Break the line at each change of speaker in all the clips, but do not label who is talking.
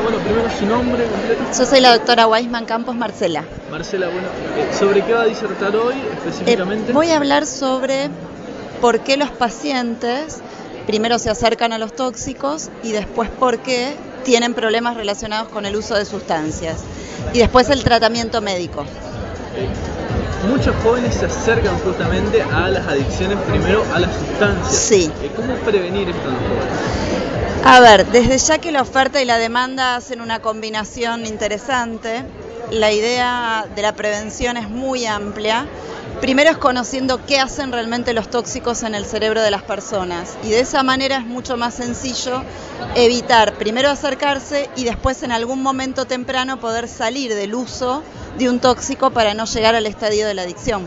Bueno, primero su nombre completo.
Yo soy la doctora Weisman Campos Marcela.
Marcela, bueno, eh, ¿sobre qué va a disertar hoy específicamente?
Eh, voy a hablar sobre por qué los pacientes primero se acercan a los tóxicos y después por qué tienen problemas relacionados con el uso de sustancias. Y después el tratamiento médico.
Muchos jóvenes se acercan justamente a las adicciones, primero a las sustancias.
Sí.
Eh, ¿Cómo prevenir esto en los jóvenes?
A ver, desde ya que la oferta y la demanda hacen una combinación interesante, la idea de la prevención es muy amplia. Primero es conociendo qué hacen realmente los tóxicos en el cerebro de las personas y de esa manera es mucho más sencillo evitar primero acercarse y después en algún momento temprano poder salir del uso de un tóxico para no llegar al estadio de la adicción.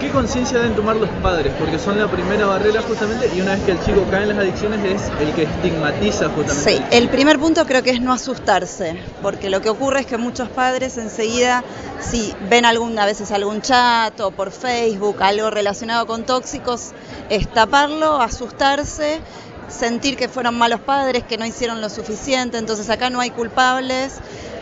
¿Qué conciencia deben tomar los padres? Porque son la primera barrera justamente y una vez que el chico cae en las adicciones es el que estigmatiza justamente.
Sí, el primer punto creo que es no asustarse, porque lo que ocurre es que muchos padres enseguida, si ven algún, a veces algún chat o por Facebook, algo relacionado con tóxicos, es taparlo, asustarse, sentir que fueron malos padres, que no hicieron lo suficiente, entonces acá no hay culpables.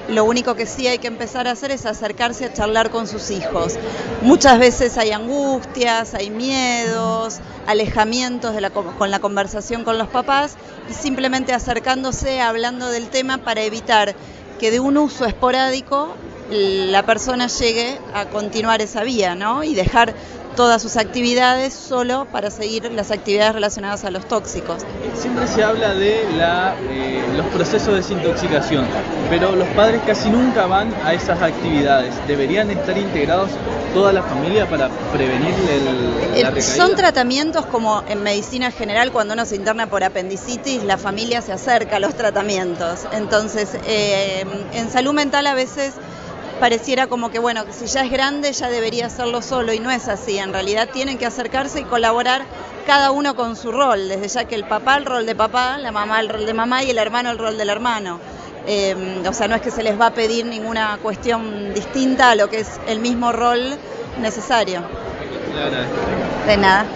Lo único que sí hay que empezar a hacer es acercarse a charlar con sus hijos. Muchas veces hay angustias, hay miedos, alejamientos con la conversación con los papás y simplemente acercándose, hablando del tema para evitar que de un uso esporádico la persona llegue a continuar esa vía, ¿no? Y dejar todas sus actividades solo para seguir las actividades relacionadas a los tóxicos.
Siempre se habla de la, eh, los procesos de desintoxicación, pero los padres casi nunca van a esas actividades. ¿Deberían estar integrados toda la familia para prevenir el, la recaída?
Son tratamientos como en medicina general, cuando uno se interna por apendicitis, la familia se acerca a los tratamientos. Entonces, eh, en salud mental a veces pareciera como que, bueno, si ya es grande ya debería hacerlo solo y no es así. En realidad tienen que acercarse y colaborar cada uno con su rol, desde ya que el papá el rol de papá, la mamá el rol de mamá y el hermano el rol del hermano. Eh, o sea, no es que se les va a pedir ninguna cuestión distinta a lo que es el mismo rol necesario. De nada.